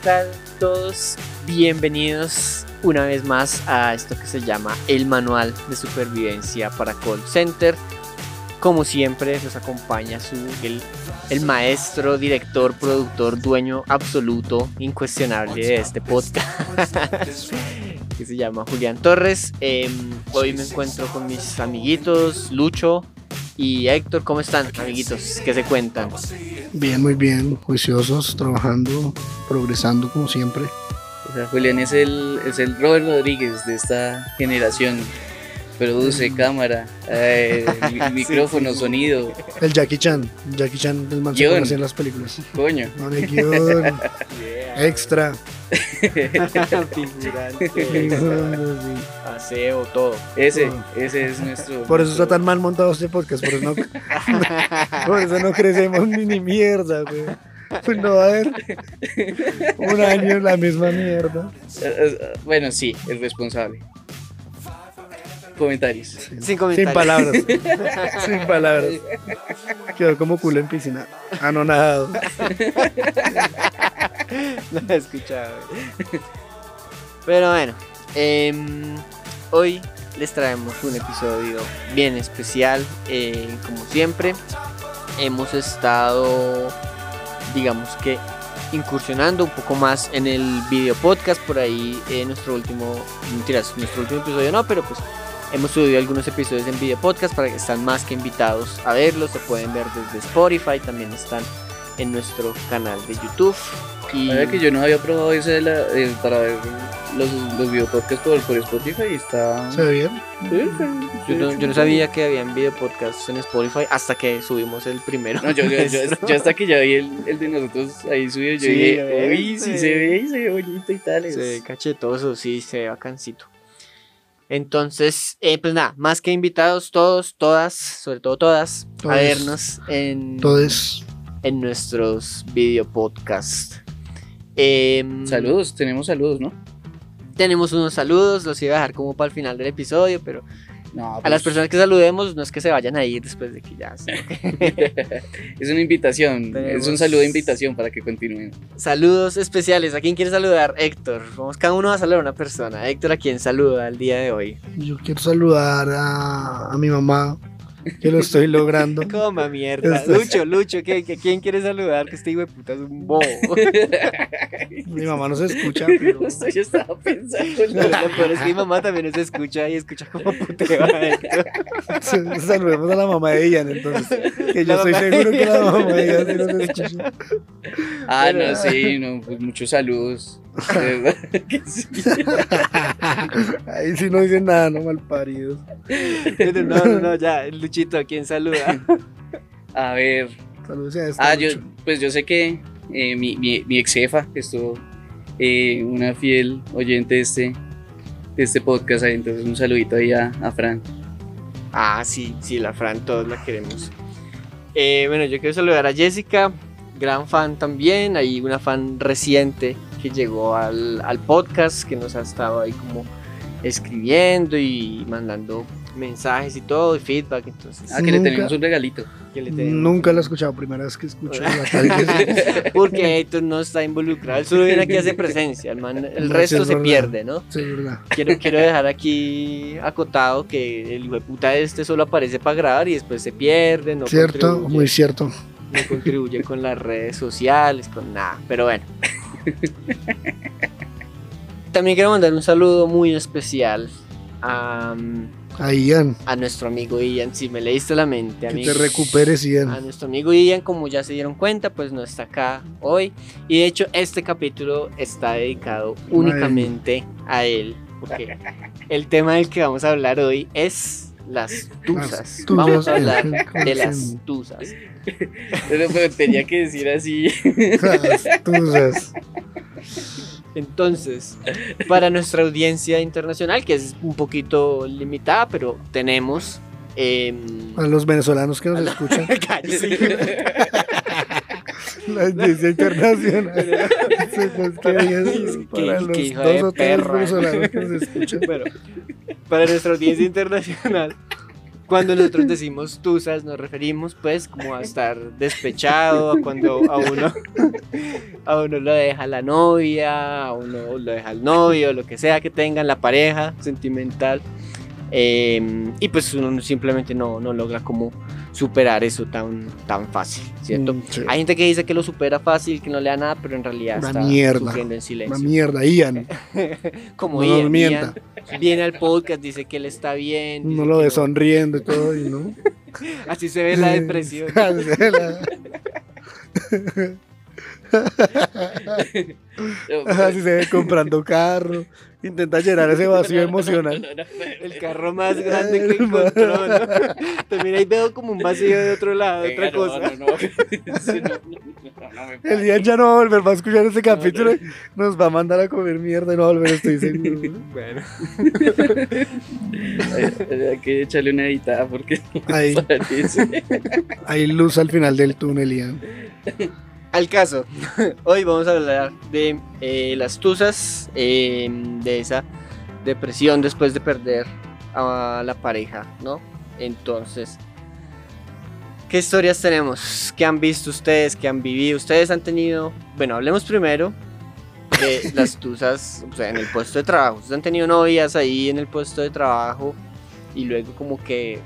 Hola, ¿qué tal todos? Bienvenidos una vez más a esto que se llama el Manual de Supervivencia para Call Center. Como siempre, nos acompaña su, el, el maestro, director, productor, dueño absoluto, incuestionable de este podcast, que se llama Julián Torres. Em, hoy me encuentro con mis amiguitos Lucho y Héctor. ¿Cómo están, amiguitos? ¿Qué se cuentan? Bien, muy bien, juiciosos, trabajando, progresando como siempre. O sea, Julián es el, es el Robert Rodríguez de esta generación. Produce cámara, eh, mi- micrófono, sonido, El Jackie Chan, Jackie Chan, el man se Guión. conoce en las películas. coño. No, guion, extra. Figurante, aseo, todo. Ese, ese es nuestro. Por eso está tan mal montado este podcast, por eso no, por eso no crecemos ni, ni mierda, güey. Pues no va a haber un año la misma mierda. Eh, eh, Bueno, sí, el responsable. Comentarios. Sin Sin comentarios. palabras. Sin palabras. Quedó como culo en piscina. Anonadado. No he escuchado. Pero bueno, em, hoy les traemos un episodio bien especial. eh, como siempre, hemos estado, digamos que, incursionando un poco más en el video podcast. Por ahí, eh, nuestro último, mentiras, nuestro último episodio no, pero pues hemos subido algunos episodios en video podcast para que están más que invitados a verlos. Se pueden ver desde Spotify, también están en nuestro canal de YouTube. Y que yo no había probado ese de la, eh, para ver los, los videopodcasts por, por Spotify y está. ¿Se ve bien? Sí, sí, Yo no, sí, yo no sí. sabía que habían video podcasts en Spotify hasta que subimos el primero. No, yo, yo, yo- hasta que ya vi el, el de nosotros ahí subido, yo Sí, dije, uy, sí Sí. se ve y se ve bonito y tal. Se ve cachetoso, sí, se ve bacancito. Entonces, eh, pues nada, más que invitados todos, todas, sobre todo todas, a vernos en, en nuestros video podcasts. Em, Saludos, tenemos saludos, ¿no? Tenemos unos saludos, los iba a dejar como para el final del episodio, pero No, a las pues, personas que saludemos no es que se vayan a ir después de que ya... sino que- Es una invitación, Tenemos- es un saludo de invitación para que continúen. Saludos especiales. ¿A quién quiere saludar? Héctor. Vamos, cada uno va a saludar a una persona. Héctor, ¿a quién saluda el día de hoy? yo quiero saludar a, a mi mamá, que lo estoy logrando. Coma mierda. Lucho, Lucho, ¿qué, qué- quién quiere saludar? Que este hijo de puta es un bobo. Mi mamá no se escucha, pero Justo yo estaba pensando en lo- peor es que mi mamá también nos escucha y escucha como puteo saludemos a la mamá de Ian, entonces. Que yo La estoy seguro que la mamá de Ian sí nos escucha. Ah, Pero- no, sí, no, pues muchos saludos. Sí. Ahí sí no dicen nada, no malparidos. Pero no, no, no, ya. Luchito, ¿a quién saluda? A ver, Saludos a este ah, yo, pues yo sé que eh, mi, mi, mi ex jefa, que estuvo eh, una fiel oyente de este, de este podcast, ahí, entonces un saludito ahí a, a Fran. Ah, sí, sí, la Fran, todos la queremos. Eh, bueno, yo quiero saludar a Jessica, gran fan también. Hay una fan reciente que llegó al, al podcast, que nos ha estado ahí como escribiendo y mandando mensajes y todo, y feedback. Entonces, Ah, que le Nunca- tenemos un regalito. ¿qué le tenemos? Nunca la he escuchado, primera vez que escucho Porque Héctor no está involucrado, él solo viene aquí a hacer presencia, el, man- el No, sí, resto es se verdad. pierde, ¿no? Sí, es verdad. Quiero, quiero dejar aquí acotado que el hijo de puta este solo aparece para grabar y después se pierde, no cierto, contribuye. muy cierto. No contribuye con las redes sociales, con nada, pero bueno. También quiero mandar un saludo muy especial a, A Ian, a nuestro amigo Ian, si me leíste la mente, que amigo. te recuperes, A Ian. nuestro amigo Ian, como ya se dieron cuenta, pues no está acá hoy. Y de hecho, este capítulo está dedicado únicamente a él. Porque el tema del que vamos a hablar hoy es las tusas. Las Vamos a hablar de las tusas. Pero, tenía que decir así. Las tusas. Entonces, para nuestra audiencia internacional, que es un poquito limitada, pero tenemos. em, A los venezolanos que nos escuchan, la audiencia internacional. Sí, pues, para los dos o tres venezolanos que nos escuchan. Bueno, para nuestra audiencia internacional, Cuando nosotros decimos tusas, nos referimos pues como a estar despechado, a cuando a uno, a uno lo deja la novia, a uno lo deja el novio, lo que sea que tengan, la pareja sentimental. Eh, y pues uno simplemente no, no logra como superar eso tan, tan fácil, ¿cierto? Mm, sí. Hay gente que dice que lo supera fácil, que no le da nada, pero en realidad Una está mierda. sufriendo en Una silencio. mierda, Ian. Como No nos Ian, mienta. Ian viene al podcast, dice que él está bien. Uno lo ve no. sonriendo y todo, y no. Así se ve la depresión. Así se ve comprando carro. Intenta llenar ese vacío emocional. El carro más grande que encontró. ¿no? También ahí veo como un vacío de otro lado, de otra Venga, no, cosa. no, no me El día ya no va a volver, va a escuchar este capítulo y nos va a mandar a comer mierda y no va a volver, estoy seguro. Bueno, Hay, hay que echarle una editada porque Ahí, parece. hay luz al final del túnel, Ian. Al caso, hoy vamos a hablar de eh, las tusas, eh, de esa depresión después de perder a la pareja, ¿no? Entonces, ¿qué historias tenemos? ¿Qué han visto ustedes? ¿Qué han vivido? ¿Ustedes han tenido? Bueno, hablemos primero de las tusas, o sea, en el puesto de trabajo. ¿Ustedes han tenido novias ahí en el puesto de trabajo y luego como que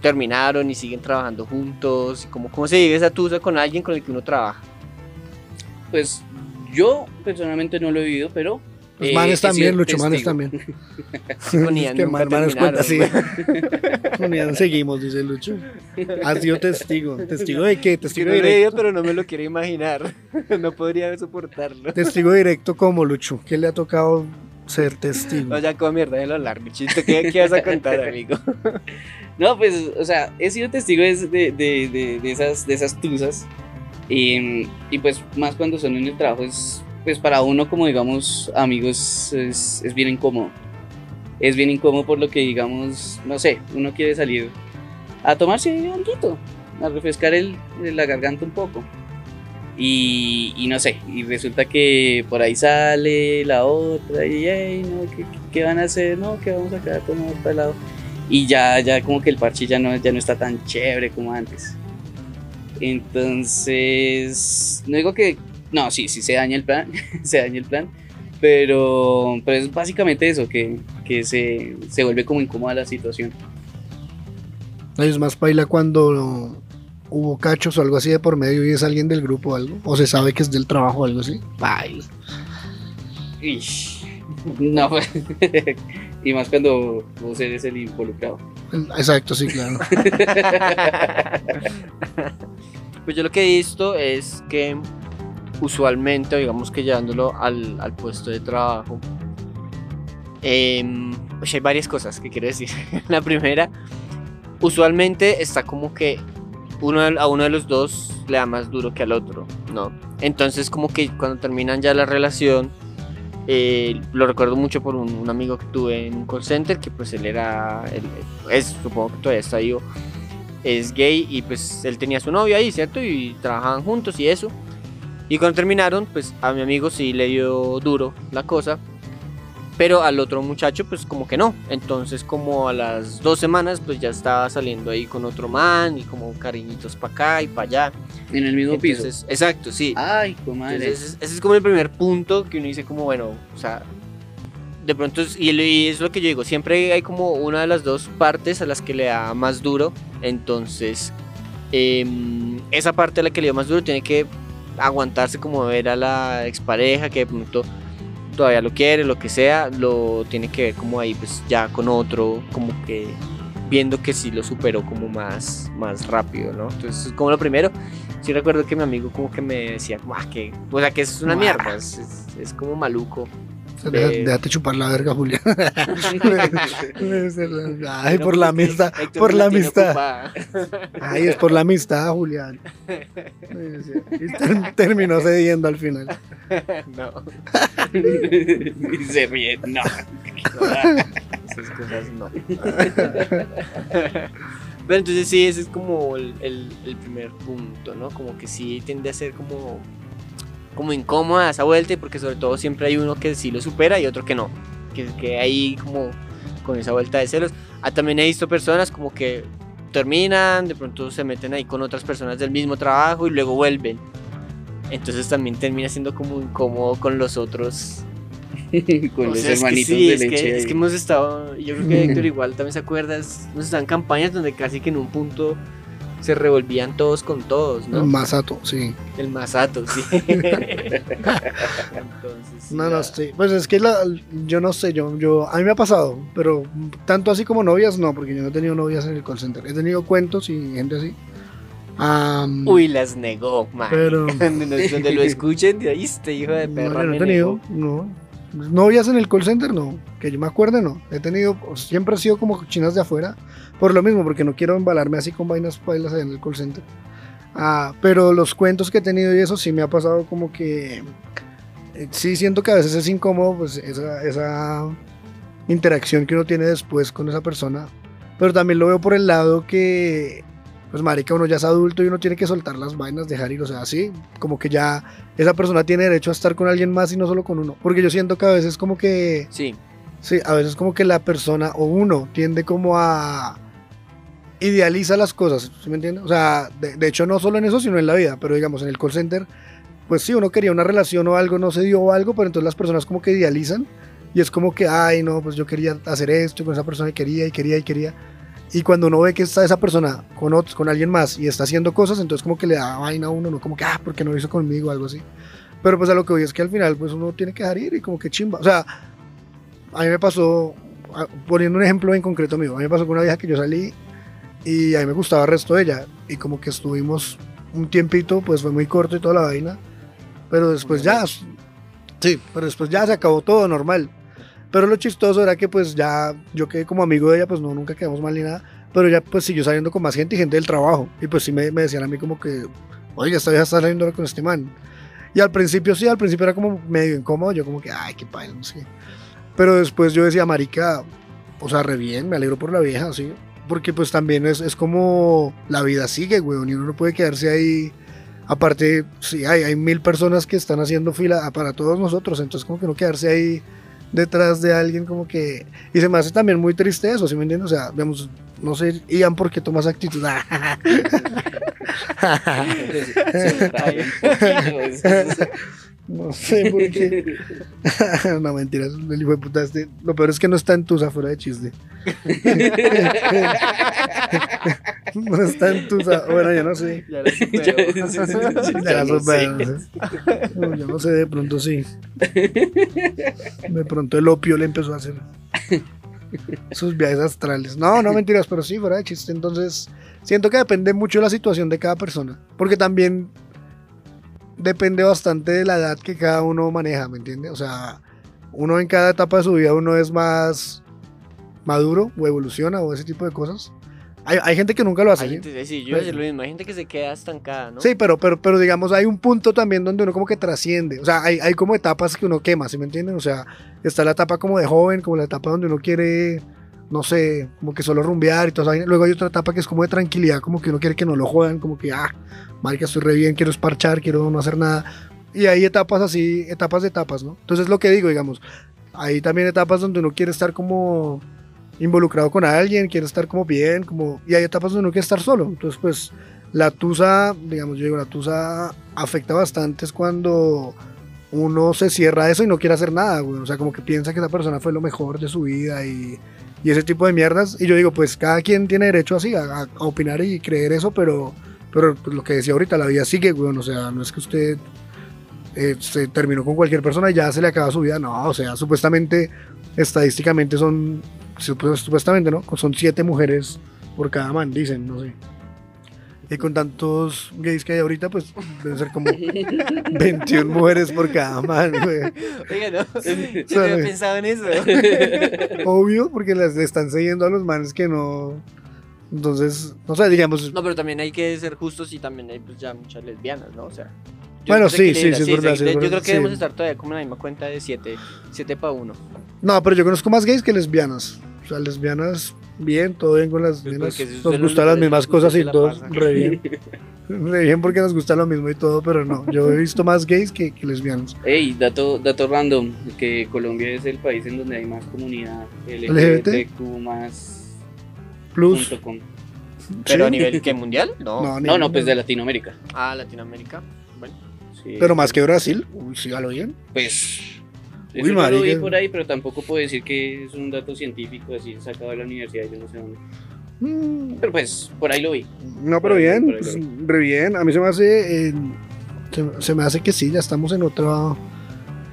terminaron y siguen trabajando juntos? ¿Cómo, cómo se vive esa tusa con alguien con el que uno trabaja? Pues yo personalmente no lo he vivido, pero. Los eh, manes también, Lucho, manes también. Que man- manes cuenta, sí. terminaron, Con Ian seguimos, dice Lucho. Ha sido testigo. ¿Testigo de qué? Testigo directo. vivido, pero no me lo quiero imaginar. No podría soportarlo. Testigo directo como Lucho. ¿Qué le ha tocado ser testigo? No, ya como mierda de lo largo, chiste. ¿Qué, qué vas a contar, amigo? No, pues, o sea, he sido testigo de, de, de- esas, de esas tusas. Y, y pues, más cuando son en el trabajo, es, pues para uno, como digamos, amigos, es, es bien incómodo. Es bien incómodo por lo que, digamos, no sé, uno quiere salir a tomarse algo, a refrescar el, la garganta un poco. Y, no sé, y resulta que por ahí sale la otra y, "Ey, no, ¿qué, qué- van a hacer? No, que vamos a quedar para el lado y ya, ya como que el parche ya no, ya no está tan chévere como antes. Entonces, no digo que, no, sí, sí se daña el plan, se daña el plan, pero, pero es básicamente eso, que, que se, se vuelve como incómoda la situación. Es más paila cuando hubo cachos o algo así de por medio y es alguien del grupo o algo. O se sabe que es del trabajo o algo así. Ish, No, pues, y más cuando vos eres el involucrado. Exacto, sí, claro. Pues yo lo que he visto es que usualmente, digamos que llevándolo al, al puesto de trabajo, em, pues hay varias cosas que quiero decir. La primera, usualmente está como que uno, a uno de los dos le da más duro que al otro, ¿no? Entonces como que cuando terminan ya la relación, eh, lo recuerdo mucho por un, amigo que tuve en un call center, que pues él era, es, supongo que todavía está vivo, es gay y pues él tenía su novia ahí, ¿cierto? Y trabajaban juntos y eso. Y cuando terminaron, pues a mi amigo sí le dio duro la cosa. Pero al otro muchacho, pues como que no. Entonces, como a las dos semanas, pues ya estaba saliendo ahí con otro man y como cariñitos para acá y para allá. En el mismo piso. Exacto, sí. Ay, comadre. Entonces, ese es como el primer punto que uno dice como, bueno, o sea, de pronto, es- y, es lo que yo digo, siempre hay como una de las dos partes a las que le da más duro, entonces, em, esa parte a la que le dio más duro tiene que aguantarse como ver a la expareja que de pronto todavía lo quiere, lo que sea, lo tiene que ver como ahí pues ya con otro, como que viendo que sí lo superó como más, más rápido, ¿no? Entonces es como lo primero. Sí recuerdo que mi amigo como que me decía, ah, que, o sea, que es una mierda, es, es- es como maluco. Déjate chupar la verga, Julián. Ay, por la amistad, por la amistad. Ay, es por la amistad, Julián. Terminó cediendo al final. no, y se ríe. No. esas cosas no. Pero entonces sí, ese es como el, el- el primer punto, ¿no? Como que sí tiende a ser como, como incómoda esa vuelta, y porque sobre todo siempre hay uno que sí lo supera y otro que no. Que, que ahí como con esa vuelta de celos. Ah, también he visto personas como que terminan, de pronto se meten ahí con otras personas del mismo trabajo y luego vuelven. Entonces también termina siendo como incómodo con los otros. con O los sea, hermanitos sí, de es leche. que, es que hemos estado, yo creo que Héctor igual también se acuerda, es- hemos estado en campañas donde casi que en un punto se revolvían todos con todos, ¿no? Masato, sí. El masato, sí. Entonces, No, no, ya. sí. Pues es que la- yo no sé, yo, yo, a mí me ha pasado, pero tanto así como novias, no, porque yo no he tenido novias en el call center. He tenido cuentos y gente así. Am, Uy, las negó, man. Pero- donde, lo escuchen, de ahí este hijo de no, perra no me he tenido, negó. no. Novias en el call center, no. Que yo me acuerde, no. He tenido, siempre he sido como chinas de afuera, por lo mismo, porque no quiero embalarme así con vainas pailas allá en el call center. Ah, pero los cuentos que he tenido y eso sí me ha pasado como que eh, sí siento que a veces es incómodo pues esa, esa interacción que uno tiene después con esa persona. Pero también lo veo por el lado que pues marica uno ya es adulto y uno tiene que soltar las vainas dejar ir. O sea así como que ya esa persona tiene derecho a estar con alguien más y no solo con uno. Porque yo siento que a veces como que Sí, Sí, a veces como que la persona o uno tiende como a idealiza las cosas, ¿sí me entiendes? O sea, de, de hecho no solo en eso, sino en la vida, pero digamos en el call center, pues sí, uno quería una relación o algo, no se dio o algo, pero entonces las personas como que idealizan y es como que, ay, no, pues yo quería hacer esto con esa persona y quería y quería y quería. Y cuando uno ve que está esa persona con otros, con alguien más y está haciendo cosas, entonces como que le da vaina a uno, no como que, ah, porque no lo hizo conmigo, algo así. Pero pues a lo que voy es que al final pues uno tiene que dejar ir y como que chimba. O sea, a mí me pasó, poniendo un ejemplo en concreto mío, a mí me pasó con una vieja que yo salí y a mí me gustaba el resto de ella y como que estuvimos un tiempito, pues fue muy corto y toda la vaina, pero después ya, sí, pero después ya se acabó todo normal. Pero lo chistoso era que pues ya yo quedé como amigo de ella, pues no, nunca quedamos mal ni nada, pero ella pues siguió saliendo con más gente y gente del trabajo y pues sí me, me decían a mí como que, oiga, esta vieja está saliendo con este man. Y al principio sí, al principio era como medio incómodo, yo como que, ay, qué paila, no sé. Pero después yo decía, marica, o sea, re bien, me alegro por la vieja, sí. Porque pues también es, es como la vida sigue, weón, y uno no puede quedarse ahí. Aparte, sí, hay, hay mil personas que están haciendo fila para todos nosotros, entonces como que no quedarse ahí detrás de alguien como que... Y se me hace también muy triste eso, ¿sí me entiendes? O sea, digamos, no sé, Ian, ¿por qué tomas actitud? No sé por qué. no, mentiras, el hijo de puta este. Lo peor es que no está en Tusa, fuera de chiste. no está en Tusa. Bueno, yo no sé. ya. Ya- Ya la ya lo supe, sé. no sé. No, yo no sé, de pronto sí. De pronto el opio le empezó a hacer sus viajes astrales. No, no mentiras, pero sí, fuera de chiste. Entonces, siento que depende mucho de la situación de cada persona. Porque también depende bastante de la edad que cada uno maneja, ¿me entiendes? O sea, uno en cada etapa de su vida, uno es más maduro o evoluciona o ese tipo de cosas. Hay, hay gente que nunca lo hace. Hay gente, sí, yo decir lo mismo, hay gente que se queda estancada, ¿no? Sí, pero, pero, pero digamos, hay un punto también donde uno como que trasciende. O sea, hay, hay como etapas que uno quema, ¿sí me entienden? O sea, está la etapa como de joven, como la etapa donde uno quiere, no sé, como que solo rumbear y esa vaina. Luego hay otra etapa que es como de tranquilidad, como que uno quiere que no lo jodan, como que, ah, marica, estoy re bien, quiero esparchar, quiero no hacer nada. Y hay etapas así, etapas de etapas, ¿no? Entonces lo que digo, digamos, hay también etapas donde uno quiere estar como involucrado con alguien, quiere estar como bien, como y hay etapas donde uno quiere estar solo. Entonces, pues la tusa, digamos, yo digo, la tusa afecta bastante es cuando uno se cierra eso y no quiere hacer nada, güey. O sea, como que piensa que esa persona fue lo mejor de su vida y, y ese tipo de mierdas. Y yo digo, pues cada quien tiene derecho así a, opinar y creer eso, pero, pero pues, lo que decía ahorita, la vida sigue, güey. O sea, no es que usted eh, se terminó con cualquier persona y ya se le acaba su vida. No, o sea, supuestamente, estadísticamente son, supu- supuestamente, ¿no? Son siete mujeres por cada man, dicen, no sé. Y con tantos gays que hay ahorita, pues deben ser como 21 mujeres por cada man, güey. Oiga, no, yo no Sabe. había pensado en eso. Obvio, porque las están siguiendo a los manes que no. Entonces, no sé, digamos. No, pero también hay que ser justos y también hay pues ya muchas lesbianas, ¿no? O sea. yo Bueno, no sé qué sí, sí, sí, es verdad, sí, sí, Yo verdad, creo que sí. debemos estar todavía como en la misma cuenta de 7 7 para 1. No, pero yo conozco más gays que lesbianas. O sea, lesbianas Bien, todo bien con las Pues porque si Nos gustan las mismas gusta, cosas y pasa. re bien. Re bien porque nos gusta lo mismo y todo, pero no. Yo he visto más gays que, que lesbianos. Ey, dato, dato random, que Colombia es el país en donde hay más comunidad LGBT. LGBTQ más Plus. Pero Sí. a nivel que mundial, no. No, No, no, pues de Latinoamérica. Ah, Latinoamérica. Bueno. Sí. Pero más que Brasil. Uy, sí, a lo bien. Pues. Uy, Eso yo lo vi por ahí, pero tampoco puedo decir que es un dato científico así sacado de la universidad, yo no sé dónde. Mm, Pero pues, por ahí lo vi. No, pero bien, ahí, pues, re bien. A mí se me hace, eh, se, se me hace que sí, ya estamos en otra,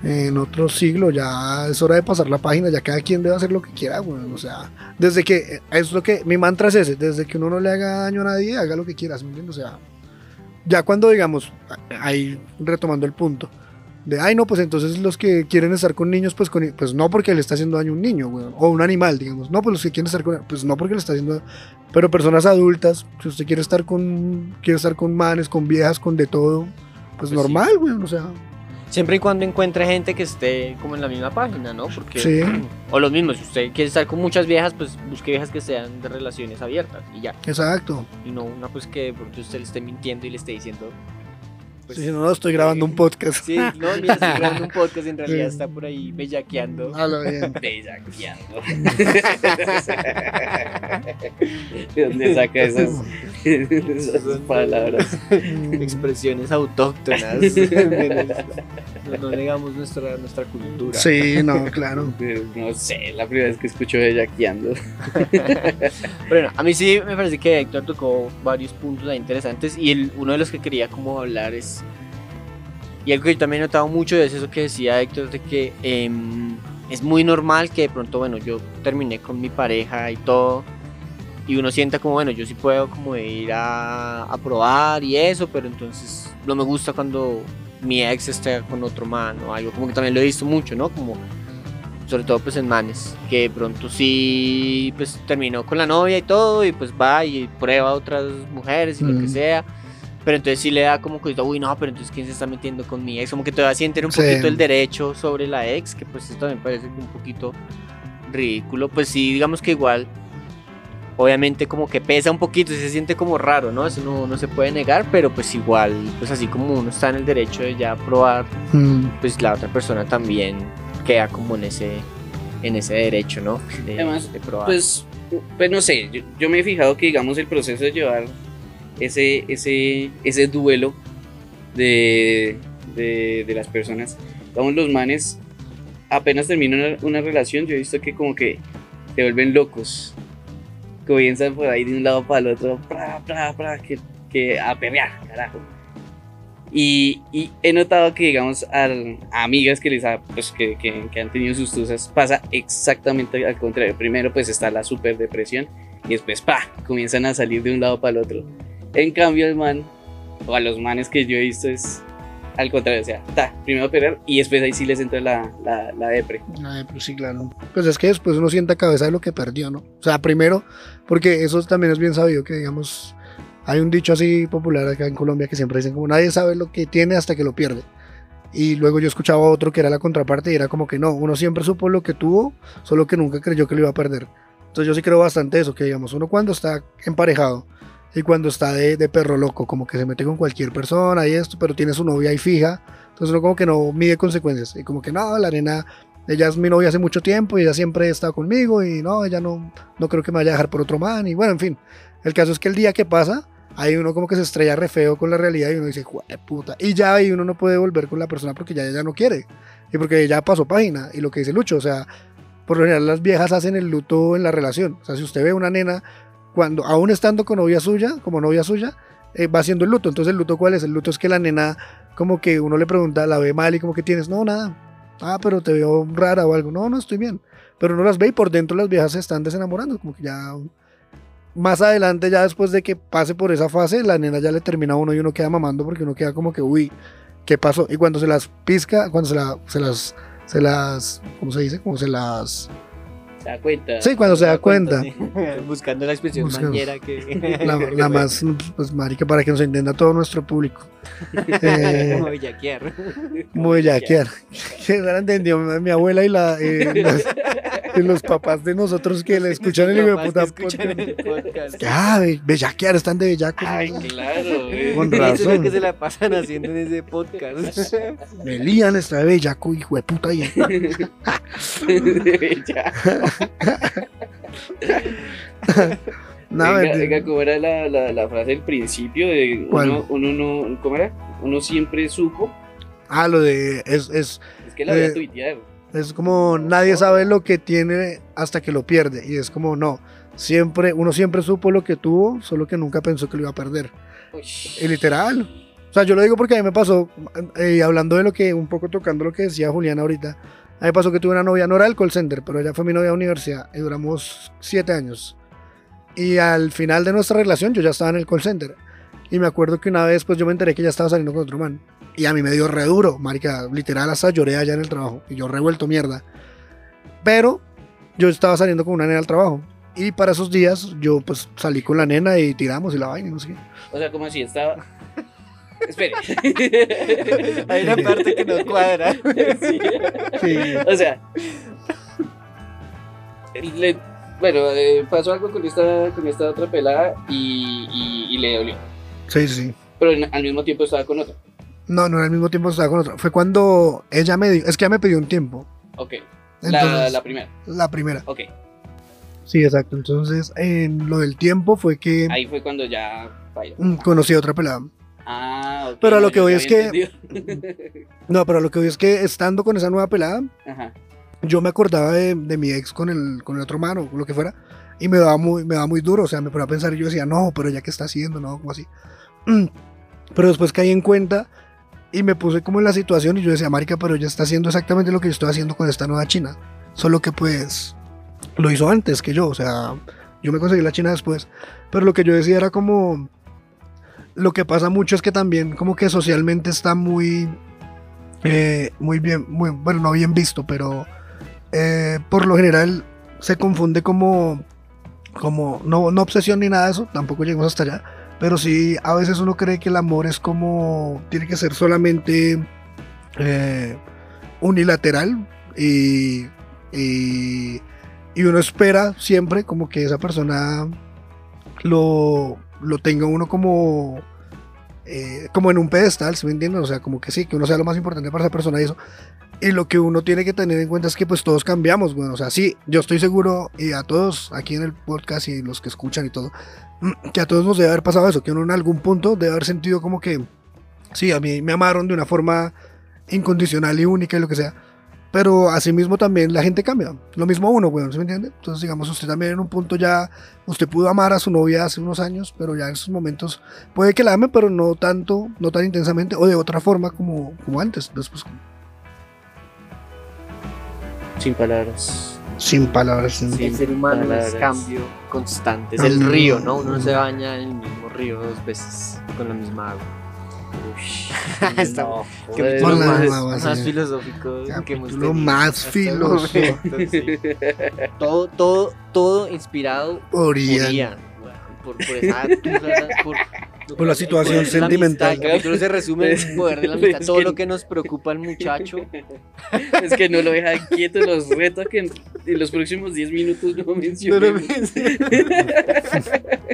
en otro siglo. Ya es hora de pasar la página. Ya cada quien debe hacer lo que quiera. O sea, desde que eh, es lo que mi mantra es ese, desde que uno no le haga daño a nadie, haga lo que quiera. ¿sí me entiendes? O sea, ya cuando digamos, ahí retomando el punto. De, ay, no, pues entonces los que quieren estar con niños, pues, con, pues no porque le está haciendo daño a un niño, o un animal, digamos. No, pues los que quieren estar con, pues no porque le está haciendo pero personas adultas, si usted quiere estar con quiere estar con manes, con viejas, con de todo, pues, Pues sí. normal, güey, o sea, Siempre y cuando encuentre gente que esté como en la misma página, ¿no? Porque, Sí. O lo mismo, si usted quiere estar con muchas viejas, pues busque viejas que sean de relaciones abiertas y ya. exacto. Y no una pues que pronto usted le esté mintiendo y le esté diciendo... Pues, si no, no, estoy grabando un podcast. Sí, no, mira, estoy grabando un podcast y en realidad Sí. está por ahí bellaqueando. A lo bien. Bellaqueando. ¿De dónde saca esas, esas palabras? Expresiones autóctonas. no, no negamos nuestra, nuestra cultura. Sí, no, claro. Eh, No sé, la primera vez que escucho bellaqueando. Bueno, a mí sí me parece que Héctor tocó varios puntos ahí interesantes y el, uno de los que quería como hablar es, y algo que yo también he notado mucho es eso que decía Héctor, de que em, es muy normal que de pronto, bueno, yo terminé con mi pareja y todo, y uno sienta como, bueno, yo sí puedo como ir a, a probar y eso, pero entonces no me gusta cuando mi ex esté con otro man o algo, como que también lo he visto mucho, ¿no? Como sobre todo pues en manes, que de pronto sí pues terminó con la novia y todo y pues va y prueba a otras mujeres y lo que sea, pero entonces sí le da como que, uy no, pero entonces quién se está metiendo con mi ex, como que todavía sienten un Sí. poquito el derecho sobre la ex, que pues esto también parece un poquito ridículo, pues sí, digamos que igual, obviamente como que pesa un poquito y se siente como raro, ¿no? Eso no, no se puede negar, pero pues igual, pues así como uno está en el derecho de ya probar Mm, pues la otra persona también queda como en ese en ese derecho, ¿no? De, Además, de probar. Pues, pues no sé, yo, yo me he fijado que digamos el proceso de llevar ese, ese, ese duelo de, de, de las personas, digamos los manes apenas terminan una, una relación, yo he visto que como que se vuelven locos, comienzan por ahí de un lado para el otro, pra, pra, pra, que, que a pelear, carajo. Y, y he notado que, digamos, al- a amigas que les ha, pues, que, que- que han tenido sus tusas, pasa exactamente al contrario. Primero, pues está la super depresión y después, pa, comienzan a salir de un lado para el otro. En cambio, el man, o a los manes que yo he visto, es al contrario, o sea, ta, primero pelear y después ahí sí les entra la, la, la depre. ay, pues sí, claro. Pues es que después uno sienta cabeza de lo que perdió, ¿no? O sea, primero, porque eso también es bien sabido, que digamos, hay un dicho así popular acá en Colombia que siempre dicen como nadie sabe lo que tiene hasta que lo pierde. Y luego yo escuchaba otro que era la contraparte y era como que no, uno siempre supo lo que tuvo, solo que nunca creyó que lo iba a perder. Entonces yo sí creo bastante eso, que digamos, uno cuando está emparejado y cuando está de, de perro loco, como que se mete con cualquier persona y esto, pero tiene su novia ahí fija, entonces uno como que no mide consecuencias. Y como que no, la arena, ella es mi novia hace mucho tiempo y ella siempre está conmigo y no, ella no, no creo que me vaya a dejar por otro man. Y bueno, en fin, el caso es que el día que pasa, ahí uno como que se estrella re feo con la realidad y uno dice, "Jue puta. Y ya ahí uno no puede volver con la persona porque ya ella no quiere. Y porque ya pasó página. Y lo que dice Lucho, o sea, por lo general las viejas hacen el luto en la relación. O sea, si usted ve una nena, cuando aún estando con novia suya, como novia suya, eh, va haciendo el luto. Entonces, ¿el luto cuál es? El luto es que la nena, como que uno le pregunta, la ve mal y como que tienes, no, nada. Ah, pero te veo rara o algo. No, no, estoy bien. Pero uno las ve y por dentro las viejas se están desenamorando. Como que ya. Más adelante, ya después de que pase por esa fase, la nena ya le termina uno y uno queda mamando porque uno queda como que, uy, ¿qué pasó? Y cuando se las pisca, cuando se, se las. Se las. ¿Cómo se dice? Como se las. Se da cuenta. Sí, cuando se da cuenta. Sí. Buscando la expresión Buscando. mañera que. La, la más, pues, marica, para que nos entienda todo nuestro público. Eh, Como bellaquear. Muy bellaquear. Que no la entendió mi, abuela y, la, eh, los, y los papás de nosotros que le escuchan el hijo de puta podcast. Ah, be- bellaquear, están de bellacos. Ay, claro. güey. Con Eso es lo razón. que se la pasan haciendo en ese podcast. Me lían esta de bellaco, hijo de puta. Y... Ya. Nada, venga, venga, ¿cómo era la, la, la frase del principio? De uno, uno no, ¿Cómo era? Uno siempre supo. Ah, lo de. Es, es, Es que la voy Eh, a tuitear. es como nadie sabe lo que tiene hasta que lo pierde. Y es como, no. Siempre, uno siempre supo lo que tuvo, solo que nunca pensó que lo iba a perder. Uy. Y literal. O sea, yo lo digo porque a mí me pasó, eh, hablando de lo que, un poco tocando lo que decía Julián ahorita, a mí pasó que tuve una novia, no era del call center, pero ella fue mi novia de universidad y duramos siete años. Y al final de nuestra relación yo ya estaba en el call center. Y me acuerdo que una vez pues yo me enteré que ella estaba saliendo con otro man. Y a mí me dio re duro, marica, literal hasta lloré allá en el trabajo. Y yo revuelto mierda. Pero yo estaba saliendo con una nena al trabajo. Y para esos días yo pues salí con la nena y tiramos y la vaina no sé qué. O sea, como si estaba. Espere. Hay una parte que no cuadra. Sí. Sí. O sea. le- bueno, eh, pasó algo con esta, con esta otra pelada y, y- y le dolió. Sí, sí. Pero en- al mismo tiempo estaba con otra. No, no, al mismo tiempo estaba con otra. Fue cuando ella me dijo, es que ella me pidió un tiempo. Ok. Entonces, La, la, la primera. primera. Ok. Sí, exacto. Entonces, en lo del tiempo fue que Ahí fue cuando ya falló. mm, conocí a otra pelada. Ah, ok. Pero a lo que voy ya es que-. No, pero lo que voy es que estando con esa nueva pelada, Ajá. yo me acordaba de, de mi ex con el, con el otro mano, lo que fuera, y me daba muy, me daba muy duro. O sea, me ponía a pensar y yo decía, no, pero ya que está haciendo, no, como así. Pero después caí en cuenta y me puse como en la situación y yo decía, Marica, pero ella está haciendo exactamente lo que yo estoy haciendo con esta nueva china. Solo que pues lo hizo antes que yo. O sea, yo me conseguí la china después. Pero lo que yo decía era como. Lo que pasa mucho es que también, como que socialmente está muy. eh, muy bien, bueno, no bien visto, pero eh, por lo general se confunde como. como no, no obsesión ni nada de eso, tampoco llegamos hasta allá. Pero sí, a veces uno cree que el amor es como. tiene que ser solamente. eh, unilateral y, y, y uno espera siempre como que esa persona lo, lo tenga uno como eh, como en un pedestal, ¿sí me entienden? O sea, como que sí, que uno sea lo más importante para esa persona y eso. Y lo que uno tiene que tener en cuenta es que pues todos cambiamos, bueno, o sea, sí, yo estoy seguro y a todos aquí en el podcast y los que escuchan y todo, que a todos nos debe haber pasado eso, que uno en algún punto debe haber sentido como que, sí, a mí me amaron de una forma incondicional y única y lo que sea. Pero asimismo también la gente cambia. Lo mismo uno, weón, ¿se me entiende? Entonces, digamos, usted también en un punto ya, usted pudo amar a su novia hace unos años, pero ya en esos momentos puede que la ame, pero no tanto, no tan intensamente, o de otra forma como, como antes. Después, Sin palabras. sin palabras. sin- Sí. El ser humano es palabras. cambio constante. Es el río, ¿no? Uno no se baña en el mismo río dos veces con la misma agua. Está- no, capítulo más, más sí. filosófico que hemos Capítulo tenido más filosófico. sí. todo, todo, todo inspirado por Ian, weón, por, por esa por, Por la situación el sentimental. amistad. El capítulo se resume en el poder de la amistad. Todo lo que nos preocupa al muchacho. Es que no lo deja quieto, los reto a que en, en los próximos 10 minutos no No mencione. lo piense.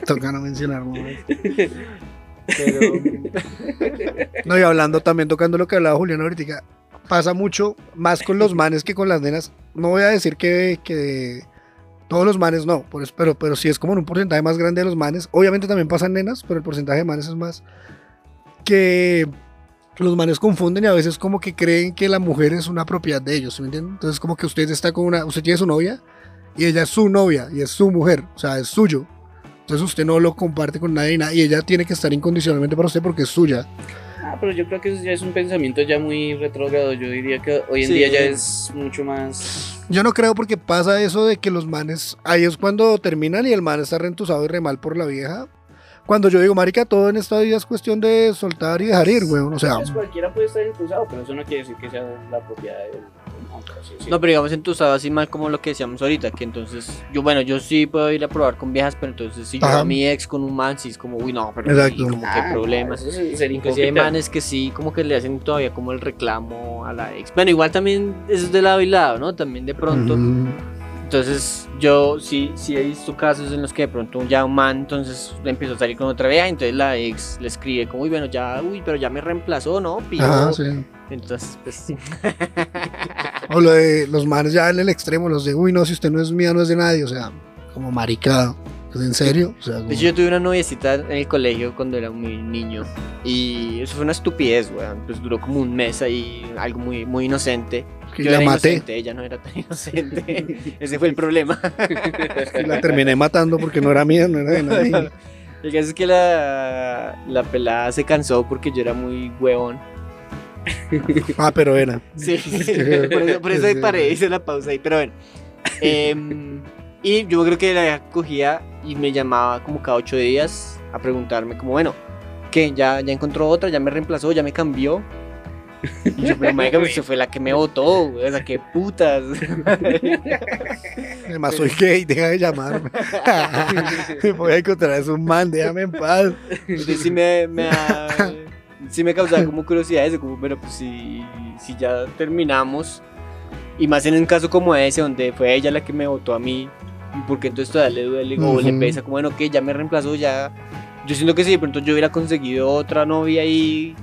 Toca no mencionar, weón. Pero No, y hablando también, tocando lo que hablaba Julián ahorita, pasa mucho más con los manes que con las nenas. No voy a decir que, que todos los manes no, pero, pero sí es como en un porcentaje más grande de los manes. Obviamente también pasan nenas, pero el porcentaje de manes es más que los manes confunden y a veces como que creen que la mujer es una propiedad de ellos, ¿sí ¿me entienden? Entonces como que usted está con una, usted tiene su novia y ella es su novia y es su mujer, o sea, es suyo. Entonces usted no lo comparte con nadie y, nada, y ella tiene que estar incondicionalmente para usted porque es suya. Ah, pero yo creo que eso ya es un pensamiento ya muy retrógrado. Yo diría que hoy en Sí. día ya es mucho más. Yo no creo porque pasa eso de que los manes, ahí es cuando terminan y el man está rentusado y re mal por la vieja. Cuando yo digo, marica, todo en esta vida es cuestión de soltar y dejar ir, weón. O sea, Pues cualquiera puede estar impulsado, pero eso no quiere decir que sea la propiedad No, pero digamos entusado así mal como lo que decíamos ahorita, que entonces, yo bueno, yo sí puedo ir a probar con viejas, pero entonces si yo Ajá. a mi ex con un man, sí es como, uy, no, pero Exacto. sí, como Ah, que problemas. es Inclusive hay manes que sí, como que le hacen todavía como el reclamo a la ex. Bueno, igual también eso es de lado y lado, ¿no? También de pronto. Mm, Entonces yo sí, sí he visto casos en los que de pronto ya un man entonces empezó a salir con otra vieja, entonces la ex le escribe como, uy, bueno, ya, uy, pero ya me reemplazó, ¿no? Ajá, sí. Entonces, pues sí. O lo de los manes ya en el extremo, los de, uy, no, si usted no es mía, no es de nadie. O sea, como maricado. Pues, ¿En serio? O sea, como- De hecho, yo tuve una noviecita en el colegio cuando era muy niño. Y eso fue una estupidez, weón. Pues duró como un mes ahí, algo muy, muy inocente. que Yo la era maté. inocente, ella no era tan inocente. Ese fue el problema. Y la terminé matando porque no era mía, no era de nadie. El caso es que la, la pelada se cansó porque yo era muy huevón. Ah, pero era. Sí, por eso, por eso paré, hice la pausa ahí, pero bueno. Em, y yo creo que la cogía y me llamaba como cada ocho días a preguntarme como, bueno, ¿qué? ¿Ya, ya encontró otra? ¿Ya me reemplazó? ¿Ya me cambió? Y yo, pero marica, pues, fue la que me votó, güey, o sea, qué putas. Además, soy gay, deja de llamarme. Me voy a encontrar es un man, déjame en paz. Entonces sí me, me, ha- sí me causaba como curiosidad eso, como, bueno, pues si, si ya terminamos, y más en un caso como ese, donde fue ella la que me votó a mí, ¿y porque entonces todavía le duele o le Ujú. pesa, como, bueno, que ya me reemplazó, ya... Yo siento que si de pronto yo hubiera conseguido otra novia y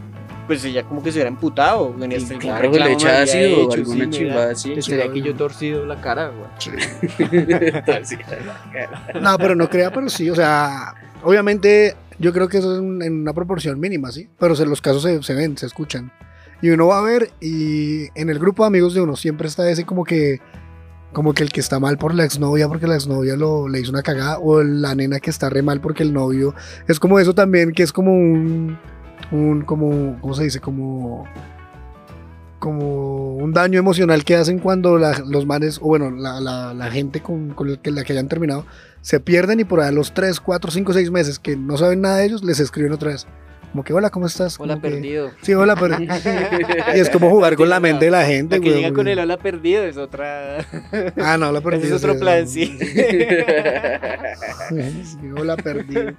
pues ella como que se hubiera emputado. hasta algún Claro, reclamo le me echa habría ácido o hecho, alguna sí, hubiera- así. Estaría Sí, que yo torcido la cara, güey. No, pero no crea, pero sí, o sea, obviamente yo creo que eso es un- en una proporción mínima, ¿sí? Pero se- los casos se, se ven, se escuchan. Y uno va a ver y en el grupo de amigos de uno siempre está ese como que como que el que está mal por la exnovia porque la exnovia lo, le hizo una cagada o la nena que está re mal porque el novio es como eso también que es como un un como ¿cómo se dice? como como un daño emocional que hacen cuando la- los manes, o bueno, la, la- la gente con, con la que hayan terminado, se pierden y por ahí a los 3, 4, 5, 6 meses que no saben nada de ellos, les escriben otra vez. Como que, hola, ¿cómo estás? Hola, Como que- perdido. Sí, hola, pero... y es como jugar con la mente de la gente, que llega con el hola perdido es otra... Ah, no, hola, perdido. Ese es otro plan, sí. Sí, hola, perdido.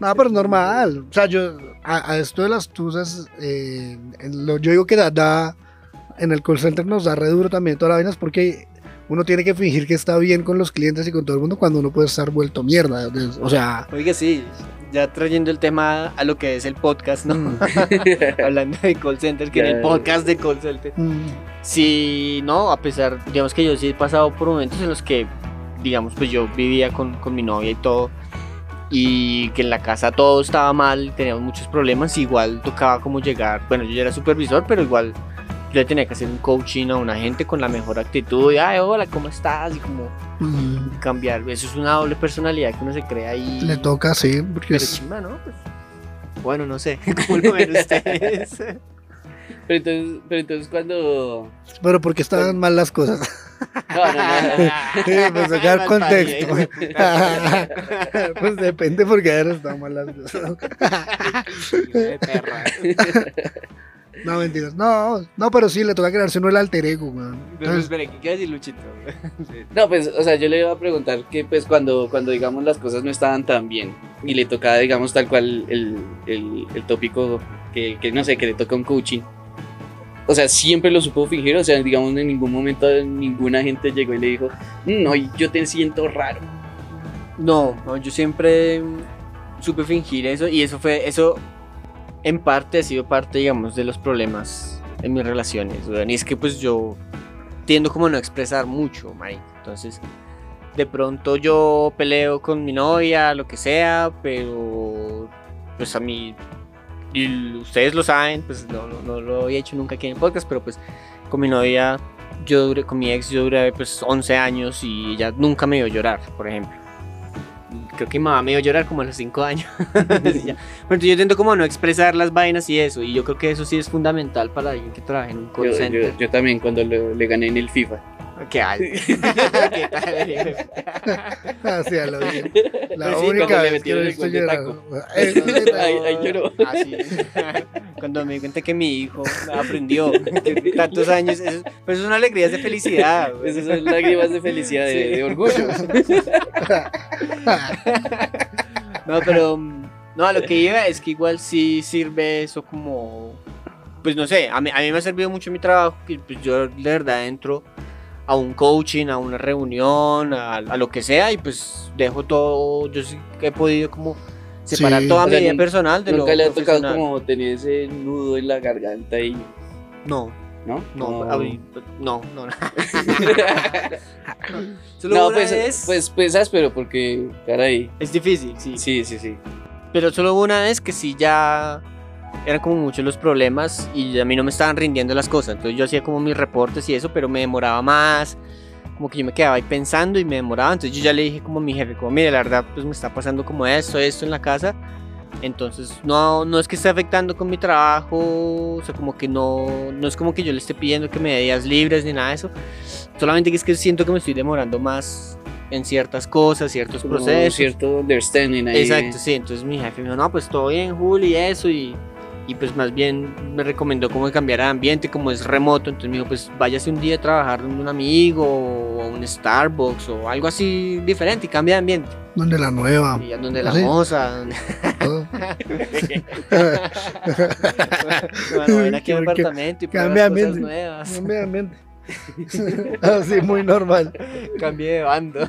No, pero es normal. O sea, yo, a, a esto de las tusas, eh, lo- yo digo que da, da- en el call center nos da re duro también toda la vaina, es porque uno tiene que fingir que está bien con los clientes y con todo el mundo cuando uno puede estar vuelto mierda. O sea, Oiga, sí, ya trayendo el tema a lo que es el podcast, ¿no? mm, Hablando de call center, que en el podcast de call center. mm, Sí, no, a pesar, digamos que yo sí he pasado por momentos en los que, digamos, pues yo vivía con, con mi novia y todo, y que en la casa todo estaba mal, teníamos muchos problemas, igual tocaba como llegar, bueno, yo ya era supervisor, pero igual le tenía que hacer un coaching a una gente con la mejor actitud, y, ay, hola, ¿cómo estás? Y como mm, cambiar, eso es una doble personalidad que uno se crea ahí. le toca, sí, porque Pero es... chimba, ¿no? Pues, bueno, no sé, ¿cómo lo ven ustedes? Pero entonces, pero entonces cuando... Pero porque estaban mal las cosas. No, no, no. Sí, pues sacar contexto. pues depende porque ahora están mal las cosas. No, mentiras. No, no, pero sí, le toca crearse uno el alter ego, weón. Pero espere, ¿qué quiere decir Luchito? No, pues, o sea, yo le iba a preguntar que, pues, cuando, cuando digamos, las cosas no estaban tan bien y le tocaba, digamos, tal cual el, el, el tópico que, que, no sé, que le toca un coaching. O sea, siempre lo supo fingir, o sea, digamos, en ningún momento ninguna gente llegó y le dijo, no, yo te siento raro. No, no, yo siempre mm, supe fingir eso y eso fue, eso en parte ha sido parte, digamos, de los problemas en mis relaciones, weón. Y es que pues yo tiendo como a no expresar mucho, Mike. Entonces, de pronto yo peleo con mi novia, lo que sea, pero pues a mí, y ustedes lo saben, pues no, no, no lo había hecho nunca aquí en el podcast, pero pues con mi novia, yo duré, con mi ex yo duré pues 11 años y ella nunca me vio llorar, por ejemplo creo que mi mamá me vio llorar como a los 5 años. Pero entonces yo intento como no expresar las vainas y eso. Y yo creo que eso sí es fundamental para alguien que trabaja en un call Yo, center. yo- yo también cuando le, le gané en el FIFA. ¿Qué hay? ¿Qué tal? Así a lo bien. La Pues sí, única vez que lo Ahí- lloró. Ah, sí. Cuando me di cuenta que mi hijo aprendió tantos años, eso, pero eso es una alegría es de felicidad. güey. Esas son lágrimas de felicidad, de, Sí. de orgullo. No, pero mm, no, a lo que iba es que igual sí sirve eso como, pues no sé, a mí, a mí me ha servido mucho mi trabajo, que pues yo de verdad entro a un coaching, a una reunión, a, a lo que sea y pues dejo todo, yo sí que he podido como separar Sí. toda O mi sea, vida nun- personal de lo Nunca le ha tocado como tener ese nudo en la garganta y. No, ¿No? no, No. a mí, no, no. no. Solo no, una pues, vez- pues, pues áspero, porque, caray. es difícil, sí. Sí, sí, sí. Pero solo una vez que sí ya eran como muchos los problemas y a mí no me estaban rindiendo las cosas. Entonces yo hacía como mis reportes y eso, pero me demoraba más. Como que yo me quedaba ahí pensando y me demoraba. Entonces yo ya le dije como a mi jefe, como mire, la verdad pues me está pasando como esto, esto en la casa. Entonces no, no es que esté afectando con mi trabajo, o sea, como que no, no es como que yo le esté pidiendo que me dé días libres ni nada de eso. Solamente que es que siento que me estoy demorando más en ciertas cosas, ciertos Como procesos. cierto understanding ahí. Exacto, sí. Entonces mi jefe me dijo, no, pues todo bien, Juli, y eso. Y, y pues más bien me recomendó como que cambiara de ambiente, como es remoto. Entonces me dijo, pues váyase un día a trabajar donde un amigo o a un Starbucks o algo así diferente y cambia de ambiente. Donde la nueva. Y donde la ¿Ah, sí? moza. donde- todo. bueno, ven aquí apartamento y cambia pruebas cosas ambiente. nuevas. Cambia de ambiente. Así, muy normal. Cambie de bando.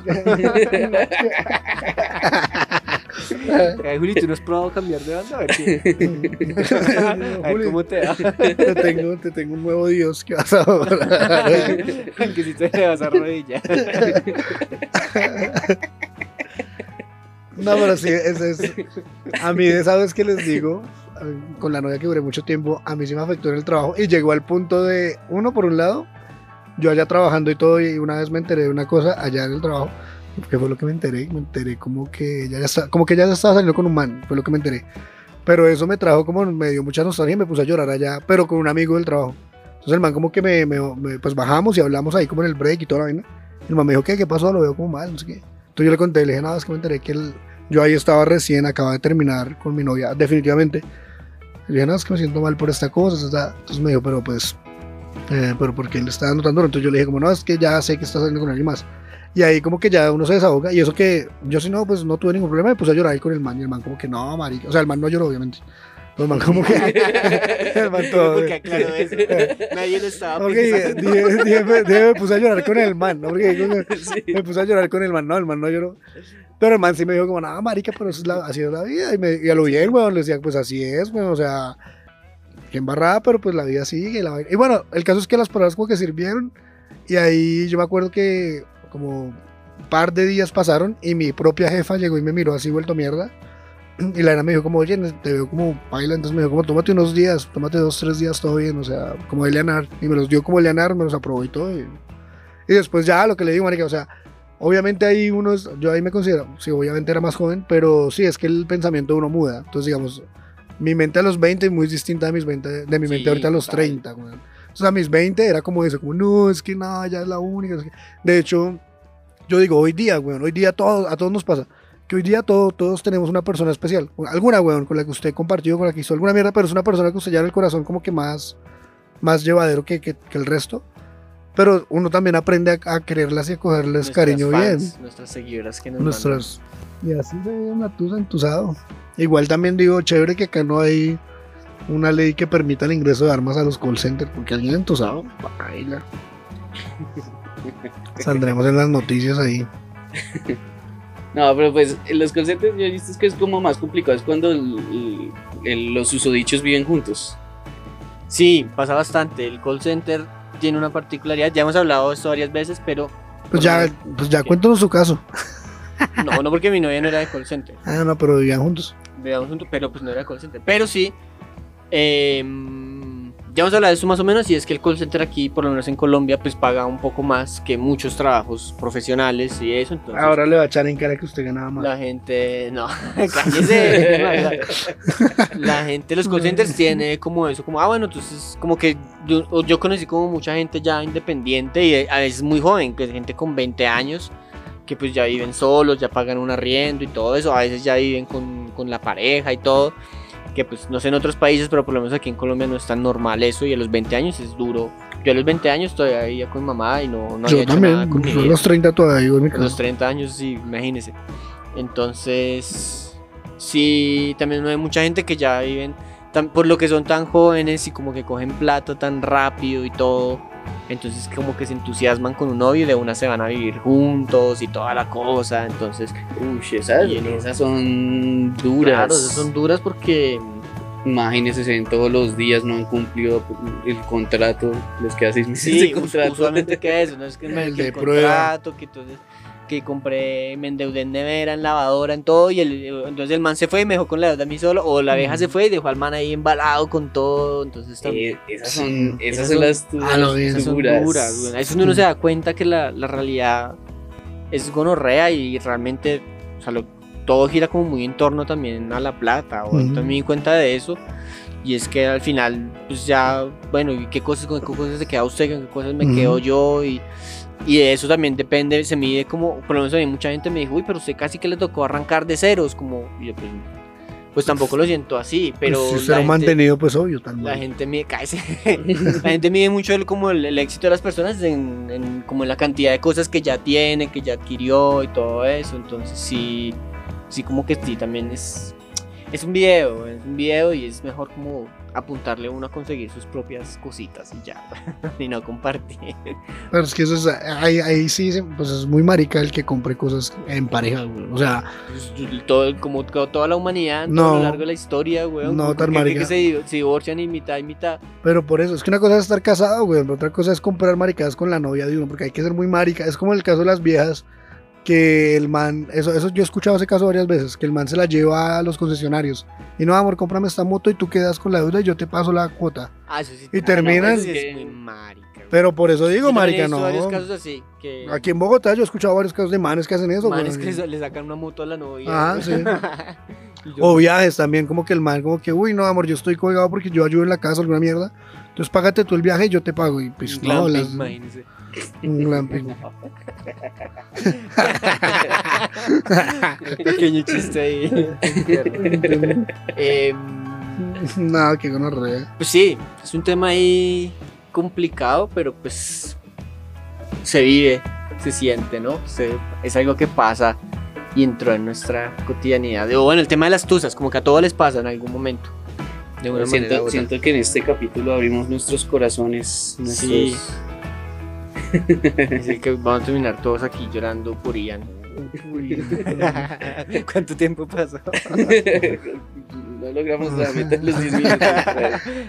Ay, Juli, ¿tú no has probado cambiar de bando? A ver, qué- a ver cómo te va. te tengo, te tengo un nuevo Dios que vas a adorar. que si te vas a arrodillar. No, pero sí, ese es. A mí, de esa vez que les digo, eh, con la novia que duré mucho tiempo, a mí sí me afectó en el trabajo y llegó al punto de, uno, por un lado, yo allá trabajando y todo, y una vez me enteré de una cosa allá en el trabajo. ¿Qué fue lo que me enteré? Me enteré como que ella ya está, como que ella estaba saliendo con un man, fue lo que me enteré. Pero eso me trajo como, me dio mucha nostalgia y me puse a llorar allá, pero con un amigo del trabajo. Entonces el man como que me, me- me- pues bajamos y hablamos ahí como en el break y toda la vaina. El man me dijo, ¿qué? ¿Qué pasó? Lo veo como mal, no sé qué. Entonces yo le conté, le dije, nada, es que me enteré que el- yo ahí estaba recién, acababa de terminar con mi novia, definitivamente. Le dije, nada, es que me siento mal por esta cosa. ta, ta". Entonces me dijo, pero pues, eh, pero ¿por qué le está dando? Entonces yo le dije, como, no, es que ya sé que está saliendo con alguien más. Y ahí como que ya uno se desahoga. Y eso que yo si no, pues no tuve ningún problema, me puse a llorar ahí con el man. Y el man como que, no, marica. O sea, el man no lloró, obviamente. El man como que... el man todo... Porque aclaro eso. Nadie lo estaba pensando. dije- dije, me, dije, me puse a llorar con el man, ¿no? Porque Sí. me puse a llorar con el man, no, el man no lloró. Pero el man sí me dijo como, nada, marica, pero eso es la, así es la vida. Y, me, y a lo bien, weón, le decía, pues así es, weón, o sea, que embarrada, pero pues la vida sigue. la y bueno, el caso es que las palabras como que sirvieron. Y ahí yo me acuerdo que como un par de días pasaron y mi propia jefa llegó y me miró así vuelto mierda. Y la nena me dijo como, oye, te veo como baila, entonces me dijo como, tómate unos días, tómate dos, tres días, todo bien, o sea, como Eleanar. Y me los dio como Eleanar, me los aprobó y todo. Y, y después ya lo que le digo, marica, o sea, obviamente ahí uno es, yo ahí me considero, sí, obviamente era más joven, pero sí, es que el pensamiento de uno muda. Entonces, digamos, mi mente a los 20 es muy distinta de, mis 20, de mi mente Sí, ahorita a los total. 30, weón. O sea, a mis 20 era como eso, como, no, es que nada, ya es la única. es que-". De hecho, yo digo, hoy día, weón, hoy día todo, a todos nos pasa. Que hoy día todo, todos tenemos una persona especial. Alguna, weón, con la que usted compartió, con la que hizo alguna mierda, pero es una persona que usted ya en el corazón como que más, más llevadero que, que, que el resto. Pero uno también aprende a, a quererlas y a cogerles Nuestras cariño bien. fans, Nuestras seguidoras que nos Nuestras. Y así se ve una tusa entusado. Igual también digo, chévere que acá no hay una ley que permita el ingreso de armas a los call centers, porque alguien entusado, baila. Saldremos en las noticias ahí. No, pero pues los call centers yo he visto que es como más complicado, es cuando el- el- el- los usodichos viven juntos. Sí, pasa bastante. El call center tiene una particularidad. Ya hemos hablado de esto varias veces, pero Pues ya, pues ya cuéntanos su caso. no, no porque mi novia no era de call center. Ah, no, pero vivían juntos. Veamos juntos, pero pues no era de call center. Pero sí, em, ya vamos a hablar de eso más o menos, y es que el call center aquí, por lo menos en Colombia, pues paga un poco más que muchos trabajos profesionales y eso. Entonces, Ahora le va a echar en cara que usted ganaba más. la gente, no, cállese. la gente, los call centers tiene como eso, como, ah, bueno, entonces, como que yo, yo conocí como mucha gente ya independiente y a veces muy joven, que es gente con 20 años, que pues ya viven solos, ya pagan un arriendo y todo eso, a veces ya viven con, con la pareja y todo que pues no sé en otros países, pero por lo menos aquí en Colombia no es tan normal eso y a los 20 años es duro. Yo a los 20 años todavía vivía con mi mamá y no, no había yo hecho nada también, con mi yo a vida. los 30 todavía en mi A los casa. 30 años, sí, imagínese. Entonces, sí, también no hay mucha gente que ya viven, tan- por lo que son tan jóvenes y como que cogen plata tan rápido y todo. Entonces como que se entusiasman con un novio y de una se van a vivir juntos y toda la cosa. Entonces, Uy, esas, Y en- esas son duras. claro, esas son duras porque Imagínense, se ven todos los días, no han cumplido el contrato, les queda seis meses Sí, de contrato. usualmente queda eso, no es que, El de el prueba. contrato, que entonces que compré, me endeudé en nevera, en lavadora, en todo, y el, entonces el man se fue y me dejó con la deuda a mí solo, o la vieja se fue y dejó al man ahí embalado con todo, entonces. Eh, esas Sí. son, esas Esas son las duras. Ah, no, esas son duras. duras, güey. Ahí es donde uno se da cuenta que la, la realidad es gonorrea y realmente, o sea, lo- todo gira como muy en torno también a la plata, o Ujú. también me di cuenta de eso. Y es que al final, pues ya, bueno, ¿y qué cosas, con qué cosas se queda usted? ¿Con qué cosas me Ujú. quedo yo? Y, y de eso también depende, se mide como, por lo menos a mí mucha gente me dijo, uy, pero usted casi que le tocó arrancar de ceros, como, y yo pues, pues tampoco lo siento así, pero... Pues si la usted lo ha gente- mantenido, pues obvio, también. la gente mide, cállese. la gente mide mucho el, como el, el éxito de las personas en, en- como en la cantidad de cosas que ya tiene, que ya adquirió y todo eso. Entonces sí, sí como que sí, también es, es un video, es un video y es mejor como apuntarle uno a conseguir sus propias cositas y ya, y no compartir. Pero es que eso es, ahí, ahí sí, pues es muy marica el que compre cosas en pareja, güey. O sea, Pues, todo, como to- toda la humanidad, todo No. a lo largo de la historia, weón. No, tan que- que, marica. se, se divorcian y mitad y mitad. pero por eso, es que una cosa es estar casado, güey. Otra cosa es comprar maricadas con la novia de uno, porque hay que ser muy marica. Es como el caso de las viejas, que el man, eso, eso yo he escuchado ese caso varias veces, que el man se la lleva a los concesionarios. Y no, amor, cómprame esta moto y tú quedas con la deuda y yo te paso la cuota. Ah, eso sí. Y terminan- muy marica. Pero por eso digo, Yo marica, no. varios casos así, que Aquí en Bogotá yo he escuchado varios casos de manes que hacen eso, manes que le- le sacan una moto a la novia. Ah, sí. Yo- O viajes también, como que el man, como que, uy, no, amor, yo estoy colgado porque yo ayudo en la casa, alguna mierda. Entonces págate tú el viaje y yo te pago. Y pues no, las, imagínese. Un glamping. Pequeño chiste ahí. Em, Nada, que gonorrea. pues sí, es un tema ahí complicado, pero pues se vive, se siente, ¿no? Se- es algo que pasa y entró en nuestra cotidianidad. O bueno, el tema de las tusas, como que a todos les pasa en algún momento. De una manera u siento, siento que en este capítulo abrimos nuestros corazones. Nuestros... Sí. Así que vamos a terminar todos aquí llorando por Ian. ¿Cuánto tiempo pasó? no logramos la meta los 10 minutos.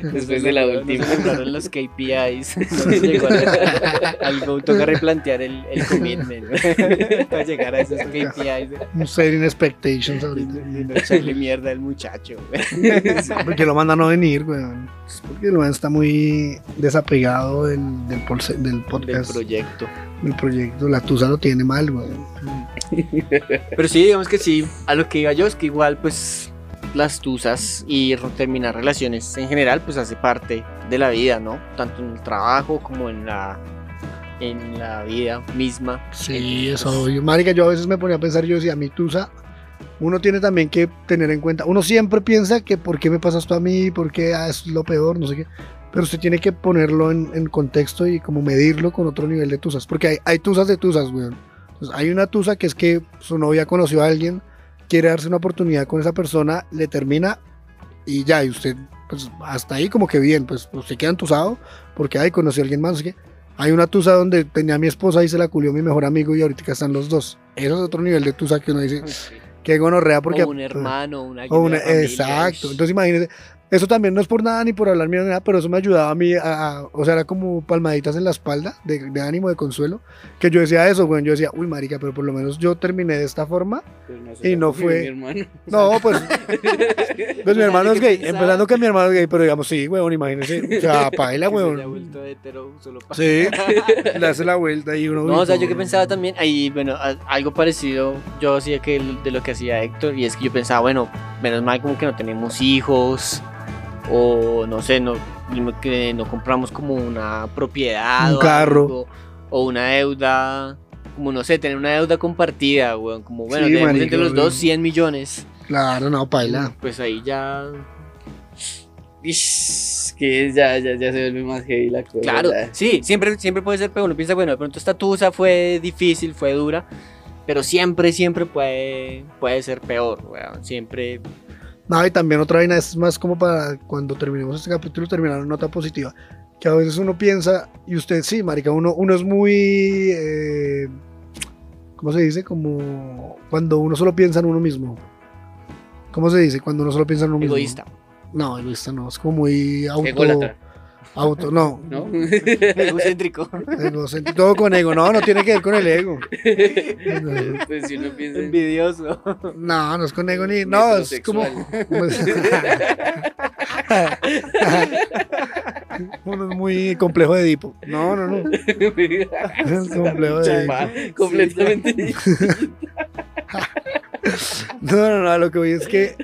Después de la Nos última. mejoraron los KPIs. No se llegó al, al go, toca replantear el, el commitment para llegar a esos KPIs. Un setting expectations ahorita. no- echarle mierda al muchacho. güey. Porque lo mandan a no venir, weón. Es Porque el man está muy desapegado del, del, del Del podcast, proyecto. del proyecto. La tusa lo tiene mal, weón. Pero sí, digamos que sí, a lo que iba yo es que igual pues las tusas y terminar relaciones en general pues hace parte de la vida, ¿no? Tanto en el trabajo como en la en la vida misma. Sí, Entonces, eso obvio. Marica, yo a veces me ponía a pensar, yo decía, mi tusa, uno tiene también que tener en cuenta, uno siempre piensa que por qué me pasa esto a mí, por qué ah, es lo peor, no sé qué, pero usted tiene que ponerlo en, en contexto y como medirlo con otro nivel de tusas, porque hay, hay tusas de tusas, weón. Entonces, hay una tusa que es que su novia conoció a alguien, quiere darse una oportunidad con esa persona, le termina y ya, y usted, pues hasta ahí como que bien, pues usted queda entusado porque ahí conoció a alguien más, qué. Hay una tusa donde tenía a mi esposa y se la culió mi mejor amigo y ahorita están los dos. Eso es otro nivel de tusa que uno dice, sí. que gonorrea porque... o un hermano, una o una- familia, exacto. Entonces imagínese, Eso también no es por nada ni por hablar mierda ni nada, pero eso me ayudaba a mí, a, a- o sea, era como palmaditas en la espalda, de, de ánimo, de consuelo, que yo decía eso, güey, yo decía, uy, marica, pero por lo menos yo terminé de esta forma. Pues no Y no fue- Mi hermano. No, pues, pues mi hermano es gay, empezando que mi hermano es gay, pero digamos, sí, weón, imagínese, o sea, paila, se haya weón. vuelto hetero solo pa- Sí, le hace la vuelta y uno... No, o sea, yo que pensaba también, ahí, bueno, a- algo parecido, yo hacía que de lo que hacía Héctor, y es que yo pensaba, bueno, menos mal como que no tenemos hijos, o no sé, no, que no compramos como una propiedad, Un o carro. algo, o una deuda, como no sé, tener una deuda compartida, weón, como bueno, Sí, tenemos entre los weón. dos 100 millones, Claro, no, paila. pues ahí ya, Ish, que ya, ya, ya se vuelve más heavy la cosa. Claro, sí, siempre, siempre puede ser peor. Uno piensa, bueno, de pronto esta tusa fue difícil, fue dura, pero siempre, siempre puede, puede ser peor, weón. Siempre. No, y también otra vaina es más como para cuando terminemos este capítulo terminar en nota positiva. Que a veces uno piensa, y usted sí, marica, uno, uno es muy... eh, ¿Cómo se dice? Como cuando uno solo piensa en uno mismo. ¿Cómo se dice? Cuando uno solo piensa en uno mismo. Egoísta. No, egoísta no, es como muy auto... Ególatra, auto no, ¿no? Egocéntrico. egocéntrico, todo con ego. No, no tiene que ver con el ego. pues si uno piensa en Envidioso. No, no es con ego ni... No, es como... Uno es muy complejo de Edipo. No, no, no. Es complejo de Va, completamente No, no, no, lo que voy es que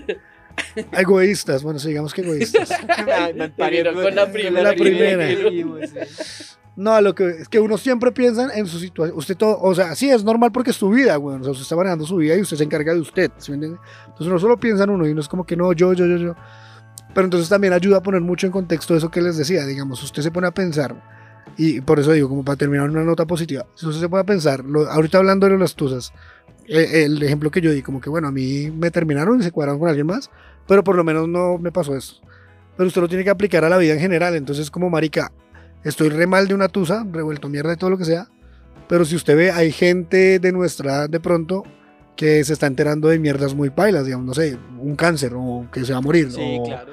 egoístas, bueno, sí, digamos que egoístas. Terminó con la primera. La. No, lo que es que uno siempre piensa en su situación. Usted todo, o sea, sí es normal porque es su vida, güey. O sea, usted está manejando su vida y usted se encarga de usted, ¿sí? Entonces uno solo piensa en uno y uno es como que no, yo, yo, yo, yo. Pero entonces también ayuda a poner mucho en contexto eso que les decía, digamos, usted se pone a pensar y por eso digo, como para terminar una nota positiva, si usted se pone a pensar, lo- ahorita hablando de las tusas, eh, el ejemplo que yo di, como que bueno, a mí me terminaron y se cuadraron con alguien más, pero por lo menos no me pasó eso. Pero usted lo tiene que aplicar a la vida en general, entonces como marica, estoy re mal de una tusa, revuelto mierda de todo lo que sea, pero si usted ve, hay gente de nuestra edad de pronto que se está enterando de mierdas muy pailas, digamos, no sé, un cáncer o que se va a morir. Sí, o, claro.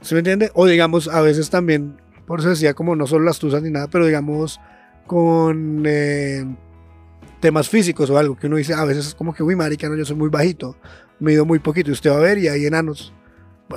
¿Sí me entiende? O digamos, a veces también, por eso decía como no solo las tusas ni nada, pero digamos con eh, temas físicos o algo, que uno dice, a veces es como que, uy, marica, no, yo soy muy bajito, me mido muy poquito, y usted va a ver y hay enanos,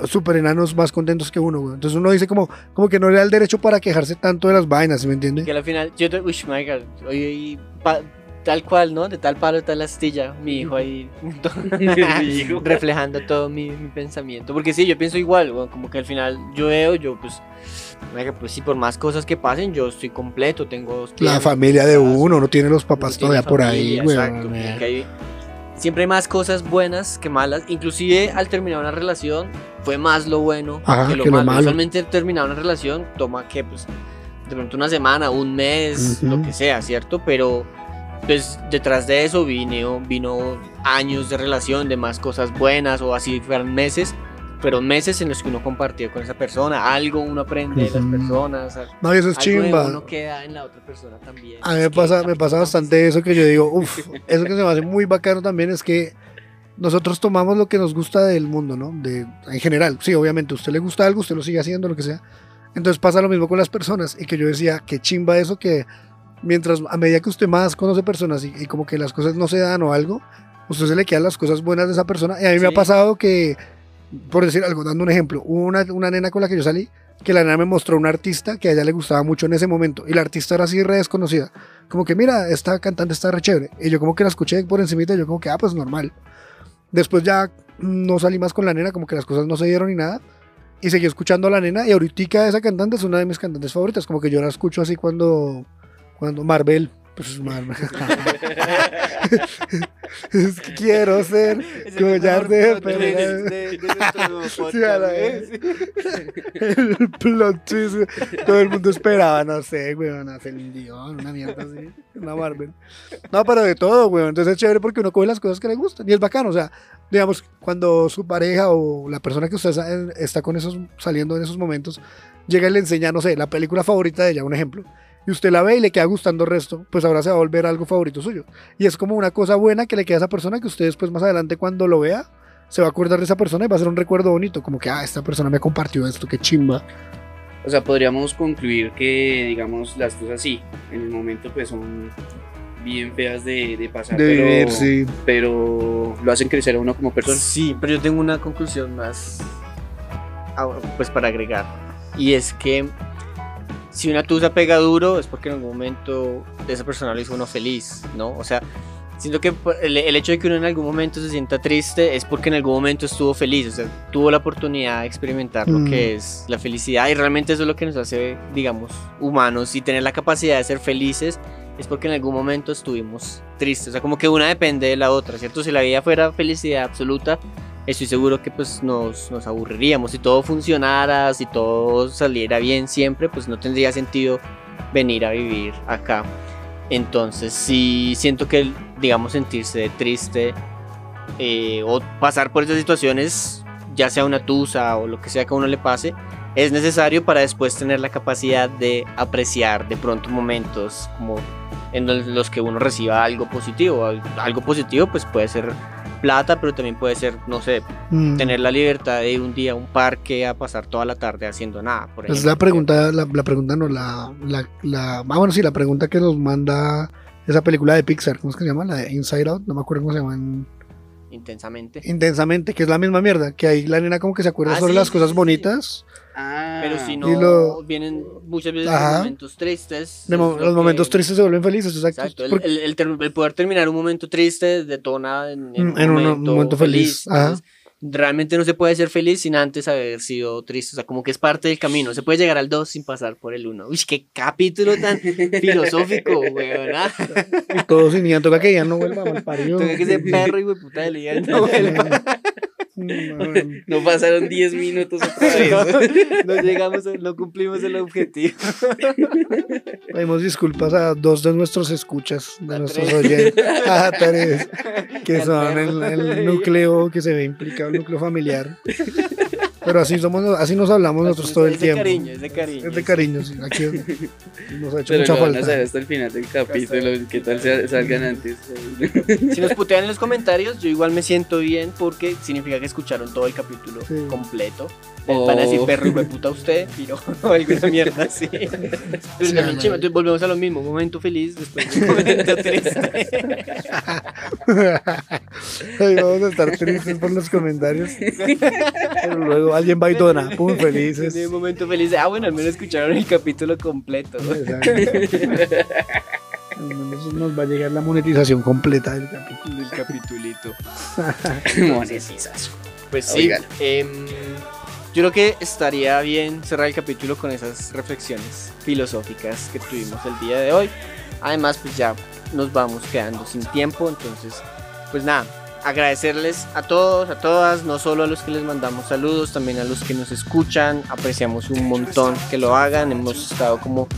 súper enanos más contentos que uno, güey. Entonces uno dice como, como que no le da el derecho para quejarse tanto de las vainas, ¿sí me entiende? Que al final, yo te. Uy, my God. Oye, y pa- tal cual, ¿no? De tal palo, tal astilla. Mi hijo ahí. Reflejando todo mi, mi pensamiento. Porque sí, yo pienso igual, weón, como que al final yo veo, yo pues, marica, pues sí, por más cosas que pasen, yo estoy completo, tengo... La familia de uno, no tiene los papás todavía por ahí, güey. exacto, hay- siempre hay más cosas buenas que malas, inclusive al terminar una relación fue más lo bueno Ajá, que lo que lo malo. malo. Usualmente terminar una relación toma que pues de pronto una semana, un mes, lo que sea, ¿cierto? Pero pues detrás de eso vino, vino años de relación, de más cosas buenas o así fueran meses. Fueron meses en los que uno compartió con esa persona, algo uno aprende de las personas, No, y eso es algo chimba. uno queda en la otra persona también. A mí me pasa, me pasa bastante eso que yo digo, uff, eso que se me hace muy bacano también es que nosotros tomamos lo que nos gusta del mundo, ¿no? De, en general, sí, obviamente, a usted le gusta algo, usted lo sigue haciendo, lo que sea. Entonces pasa lo mismo con las personas y que yo decía, qué chimba eso que mientras, a medida que usted más conoce personas y, y como que las cosas no se dan o algo, usted se le quedan las cosas buenas de esa persona. Y a mí me ha Sí. pasado que, por decir algo, dando un ejemplo, una, una nena con la que yo salí, que la nena me mostró un artista que a ella le gustaba mucho en ese momento y la artista era así re desconocida como que mira, esta cantante está re chévere. Y yo como que la escuché por encimita y yo como que, ah, pues normal. Después ya no salí más con la nena, como que las cosas no se dieron ni nada. Y seguí escuchando a la nena y ahorita esa cantante es una de mis cantantes favoritas, como que yo la escucho así cuando, cuando Marvel, pues es que quiero ser Es el collar mejor de de- de Sí, a la vez. ¿eh? el plot twist. Todo el mundo esperaba, no sé, weón, a Celine Dion, una mierda así, una Marvel. No, pero de todo, weón. Entonces es chévere porque uno coge las cosas que le gustan y es bacano. O sea, digamos, cuando su pareja o la persona que usted sa- está con esos, saliendo en esos momentos, llega y le enseña, no sé, la película favorita de ella, un ejemplo. Y usted la ve y le queda gustando el resto, pues ahora se va a volver algo favorito suyo. Y es como una cosa buena que le queda a esa persona que usted después más adelante cuando lo vea, se va a acordar de esa persona y va a ser un recuerdo bonito, como que, ah, esta persona me compartió esto, qué chimba. O sea, podríamos concluir que, digamos, las cosas sí, en el momento pues son bien feas de, de pasar, De pero, vivir, sí. pero lo hacen crecer a uno como persona. Sí, pero yo tengo una conclusión más, ah, pues para agregar. Y es que si una tusa pega duro es porque en algún momento esa persona lo hizo uno feliz, ¿no? O sea, siento que el, el hecho de que uno en algún momento se sienta triste es porque en algún momento estuvo feliz, o sea, tuvo la oportunidad de experimentar lo Mm. que es la felicidad y realmente eso es lo que nos hace, digamos, humanos y tener la capacidad de ser felices es porque en algún momento estuvimos tristes, o sea, como que una depende de la otra, ¿cierto? Si la vida fuera felicidad absoluta, estoy seguro que pues nos, nos aburriríamos. Si todo funcionara, si todo saliera bien siempre, pues no tendría sentido venir a vivir acá. Entonces sí siento que, digamos, sentirse triste eh, o pasar por esas situaciones, ya sea una tusa o lo que sea que a uno le pase, es necesario para después tener la capacidad de apreciar de pronto momentos como en los que uno reciba algo positivo. Al- Algo positivo pues puede ser plata, pero también puede ser, no sé, Mm. tener la libertad de ir un día a un parque a pasar toda la tarde haciendo nada. Por Es ejemplo. la pregunta, la, la pregunta no, la, la, la, ah, bueno, sí, la pregunta que nos manda esa película de Pixar, ¿cómo es que se llama? La de Inside Out, no me acuerdo cómo se llama, en- Intensamente. intensamente, que es la misma mierda, que ahí la nena como que se acuerda Ah, sobre sí, las sí, cosas sí. bonitas, Ah, Pero si Y no, lo- vienen muchas veces Ajá. momentos tristes. mo- los momentos que- tristes se vuelven felices, exacto. Exacto, el, porque- el- el ter- el poder terminar un momento triste detona en, en Mm, en un momento feliz, ajá. Entonces, realmente no se puede ser feliz sin antes haber sido triste. O sea, como que es parte del camino. Se puede llegar al 2 sin pasar por el 1. Uy, qué capítulo tan filosófico, weón. ¿ah? todo sin Ian, toca que ya no vuelva parido. Toca que ese perro y puta de no vuelva. No, pasaron 10 minutos otra No, vez. no llegamos, a- no cumplimos el objetivo. Pedimos disculpas a dos de nuestros escuchas, de A nuestros tres. oyentes, a tres, que son el núcleo que se ve implicado, el núcleo familiar. Pero así somos, así nos hablamos nosotros todo el es de tiempo. cariño, es de cariño. Es de cariño, sí. Aquí nos ha hecho Pero mucha van a falta. saber hasta el final del capítulo. ¿Qué tal sea- salgan antes? Si nos putean en los comentarios, yo igual me siento bien porque significa que escucharon todo el capítulo Sí. completo. Les van a decir Oh. perro y puta usted, piro o alguna mierda así. Pero Sí, también no. entonces volvemos a lo mismo, un momento feliz después de un momento triste. Ay, vamos a estar tristes por los comentarios. Pero luego alguien va y dona, pum, felices. En un momento feliz, ah bueno, al menos escucharon el capítulo completo. Al menos nos va a llegar la monetización completa del capítulo. Del capitulito. Monetizazo. Pues sí, Oigan. Yo creo que estaría bien cerrar el capítulo con esas reflexiones filosóficas que tuvimos el día de hoy. Además, pues ya nos vamos quedando sin tiempo, entonces, pues nada, agradecerles a todos, a todas, no solo a los que les mandamos saludos, también a los que nos escuchan, apreciamos un montón que lo hagan, hemos estado como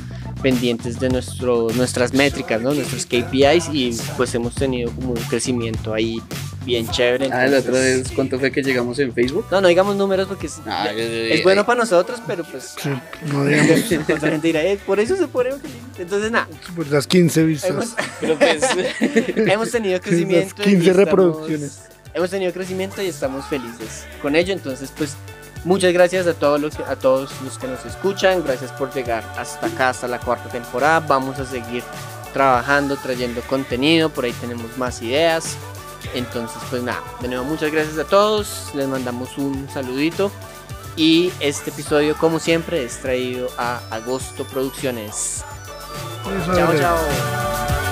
pendientes de nuestro, nuestras métricas, ¿no? nuestros KPIs y pues hemos tenido como un crecimiento ahí bien chévere. Ah, la otra vez, ¿cuánto fue que llegamos en Facebook? no, no digamos números porque es, Ah, yo- yo- es bueno para nosotros, pero pues Sí, no digamos gente dirá, "Eh, por eso se pone. Entonces, nada, por las 15 vistas. hemos, Pero pues, hemos tenido crecimiento. Las y 15 estamos- reproducciones. Hemos tenido crecimiento y estamos felices con ello. Entonces, pues, muchas gracias a todos, los que, a todos los que nos escuchan. Gracias por llegar hasta acá, hasta la cuarta temporada. Vamos a seguir trabajando, trayendo contenido. Por ahí tenemos más ideas. Entonces, pues nada, de nuevo muchas gracias a todos. Les mandamos un saludito. Y este episodio, como siempre, es traído a Agosto Producciones. Chao, chao.